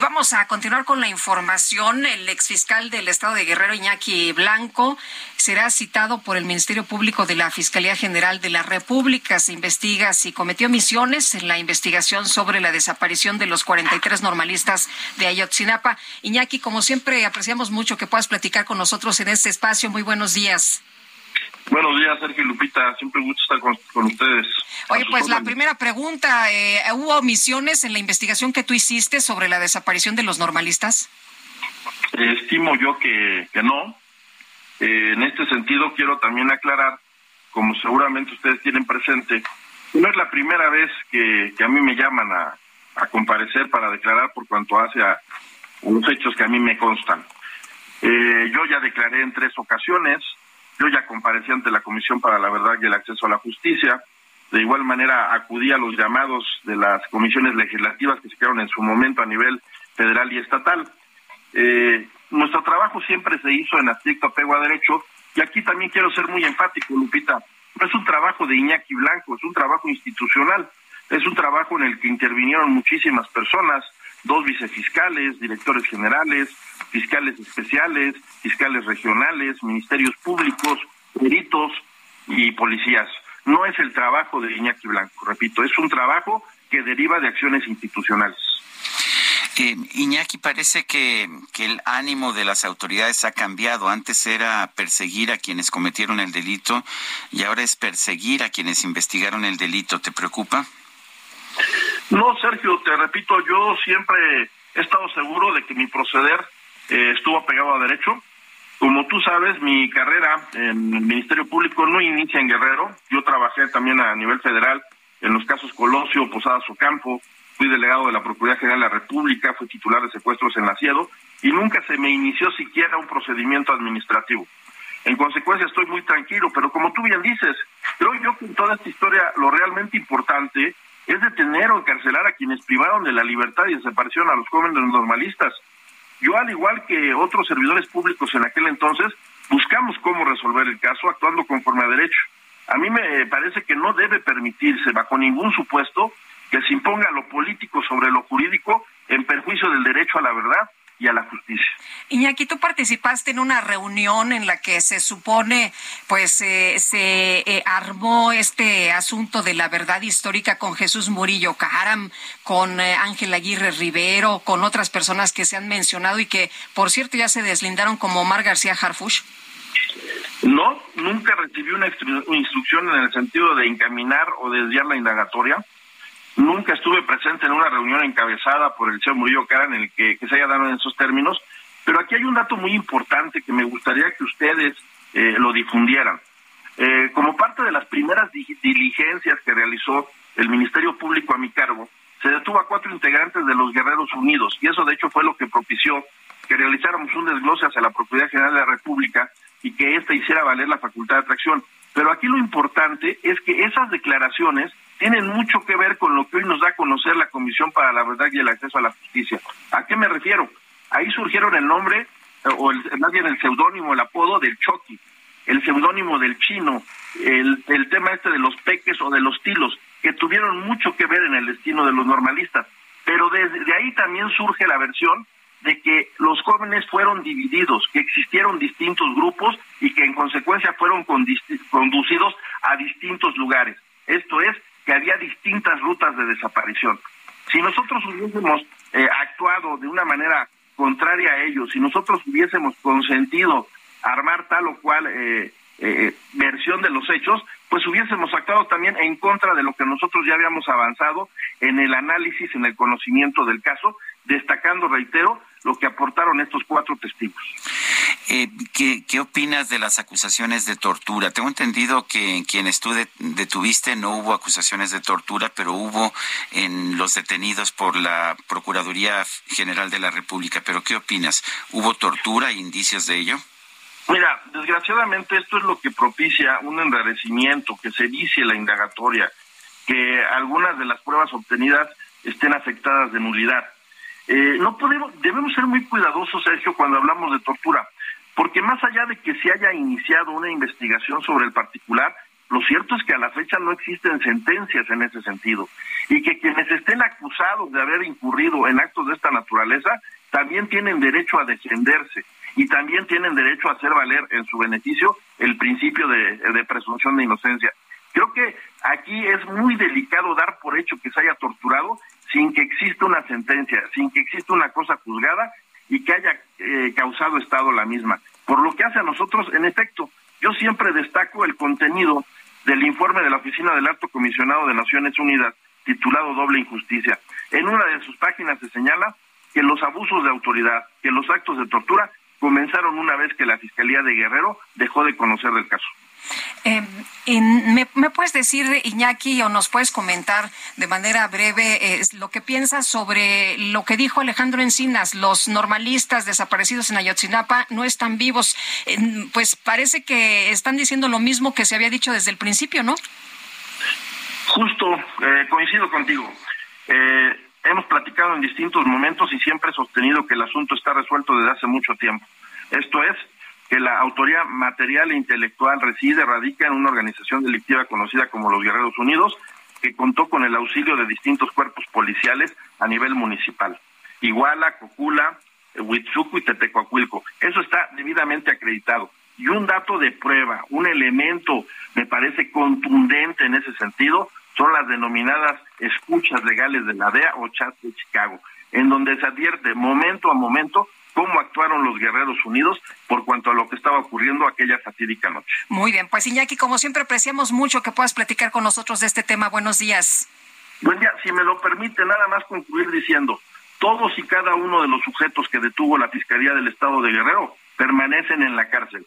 Vamos a continuar con la información. El exfiscal del estado de Guerrero, Iñaki Blanco, será citado por el Ministerio Público de la Fiscalía General de la República. Se investiga si cometió misiones en la investigación sobre la desaparición de los 43 normalistas de Ayotzinapa. Iñaki, como siempre, apreciamos mucho que puedas platicar con nosotros en este espacio. Muy buenos días. Buenos días, Sergio Lupita. Siempre gusto estar con, ustedes. Oye, pues la primera pregunta, eh, ¿hubo omisiones en la investigación que tú hiciste sobre la desaparición de los normalistas? estimo yo que, que no. Eh, en este sentido, quiero también aclarar, como seguramente ustedes tienen presente, no es la primera vez que, a mí me llaman a, comparecer para declarar por cuanto hace a unos hechos que a mí me constan. Eh, yo ya declaré en tres ocasiones, yo ya comparecí ante la Comisión para la Verdad y el Acceso a la Justicia. De igual manera, acudí a los llamados de las comisiones legislativas que se crearon en su momento a nivel federal y estatal. Eh, nuestro trabajo siempre se hizo en estricto apego a derecho y aquí también quiero ser muy enfático, Lupita. No es un trabajo de Iñaki Blanco, es un trabajo institucional, es un trabajo en el que intervinieron muchísimas personas, dos vicefiscales, directores generales, fiscales especiales, fiscales regionales, ministerios públicos, peritos y policías. No es el trabajo de Iñaki Blanco, repito, es un trabajo que deriva de acciones institucionales. Eh, Iñaki, parece que, que, el ánimo de las autoridades ha cambiado. Antes era perseguir a quienes cometieron el delito y ahora es perseguir a quienes investigaron el delito. ¿Te preocupa? No, Sergio, te repito, yo siempre he estado seguro de que mi proceder eh, estuvo pegado a derecho. Como tú sabes, mi carrera en el Ministerio Público no inicia en Guerrero. Yo trabajé también a nivel federal en los casos Colosio, Posadas Ocampo, fui delegado de la Procuraduría General de la República, fui titular de secuestros en la CIEDO y nunca se me inició siquiera un procedimiento administrativo. En consecuencia estoy muy tranquilo, pero como tú bien dices, creo yo que en toda esta historia lo realmente importante es detener o encarcelar a quienes privaron de la libertad y desaparecieron a los jóvenes normalistas. Yo, al igual que otros servidores públicos en aquel entonces, buscamos cómo resolver el caso actuando conforme a derecho. A mí me parece que no debe permitirse, bajo ningún supuesto, que se imponga lo político sobre lo jurídico en perjuicio del derecho a la verdad y a la justicia. Iñaki, tú participaste en una reunión en la que se supone, pues, eh, se eh, armó este asunto de la verdad histórica con Jesús Murillo Caram, con eh, Ángel Aguirre Rivero, con otras personas que se han mencionado y que, por cierto, ya se deslindaron como Omar García Harfush. No, nunca recibí una instrucción en el sentido de encaminar o desviar la indagatoria. Nunca estuve presente en una reunión encabezada por el señor Murillo Cara en el que, se haya dado en esos términos, pero aquí hay un dato muy importante que me gustaría que ustedes eh, lo difundieran. Eh, como parte de las primeras diligencias que realizó el Ministerio Público a mi cargo, se detuvo a cuatro integrantes de los Guerreros Unidos y eso de hecho fue lo que propició que realizáramos un desglose hacia la Procuraduría General de la República y que ésta hiciera valer la facultad de atracción. Pero aquí lo importante es que esas declaraciones tienen mucho que ver con lo que hoy nos da a conocer la Comisión para la Verdad y el Acceso a la Justicia. ¿A qué me refiero? Ahí surgieron el nombre, eh, o el, más bien el seudónimo, el apodo del Chucky, el seudónimo del Chino, el, el tema este de los peques o de los tilos, que tuvieron mucho que ver en el destino de los normalistas. Pero desde ahí también surge la versión de que los jóvenes fueron divididos, que existieron distintos grupos y que en consecuencia fueron conducidos a distintos lugares. Esto es, que había distintas rutas de desaparición. Si nosotros hubiésemos eh, actuado de una manera contraria a ellos, si nosotros hubiésemos consentido armar tal o cual eh, eh, versión de los hechos, pues hubiésemos actuado también en contra de lo que nosotros ya habíamos avanzado en el análisis, en el conocimiento del caso, destacando, reitero, lo que aportaron estos cuatro testigos. Eh, ¿qué, ¿qué, opinas de las acusaciones de tortura? Tengo entendido que en quienes tú detuviste no hubo acusaciones de tortura, pero hubo en los detenidos por la Procuraduría General de la República. ¿Pero qué opinas? ¿Hubo tortura e indicios de ello? Mira, desgraciadamente esto es lo que propicia un enrarecimiento, que se dice la indagatoria, que algunas de las pruebas obtenidas estén afectadas de nulidad. Eh, no podemos, debemos ser muy cuidadosos, Sergio, cuando hablamos de tortura, porque más allá de que se haya iniciado una investigación sobre el particular, lo cierto es que a la fecha no existen sentencias en ese sentido y que quienes estén acusados de haber incurrido en actos de esta naturaleza también tienen derecho a defenderse y también tienen derecho a hacer valer en su beneficio el principio de, presunción de inocencia. Creo que aquí es muy delicado dar por hecho que se haya torturado sin que exista una sentencia, sin que exista una cosa juzgada y que haya eh, causado estado la misma. Por lo que hace a nosotros, en efecto, yo siempre destaco el contenido del informe de la Oficina del Alto Comisionado de Naciones Unidas titulado Doble Injusticia. En una de sus páginas se señala que los abusos de autoridad, que los actos de tortura comenzaron una vez que la Fiscalía de Guerrero dejó de conocer del caso. Eh, ¿me, puedes decir, Iñaki, o nos puedes comentar de manera breve lo que piensas sobre lo que dijo Alejandro Encinas? Los normalistas desaparecidos en Ayotzinapa no están vivos. pues parece que están diciendo lo mismo que se había dicho desde el principio, ¿no? Justo, eh, coincido contigo. Eh, hemos platicado en distintos momentos y siempre he sostenido que el asunto está resuelto desde hace mucho tiempo. Esto es, que la autoría material e intelectual reside, radica en una organización delictiva conocida como los Guerreros Unidos, que contó con el auxilio de distintos cuerpos policiales a nivel municipal. Iguala, Cocula, Huitzuco y Tetecoacuilco. Eso está debidamente acreditado. Y un dato de prueba, un elemento, me parece contundente en ese sentido, son las denominadas escuchas legales de la DEA o chat de Chicago, en donde se advierte momento a momento cómo actuaron los Guerreros Unidos por cuanto a lo que estaba ocurriendo aquella fatídica noche. Muy bien, pues Iñaki, como siempre apreciamos mucho que puedas platicar con nosotros de este tema. Buenos días. Buen día, si me lo permite, nada más concluir diciendo, todos y cada uno de los sujetos que detuvo la Fiscalía del Estado de Guerrero permanecen en la cárcel.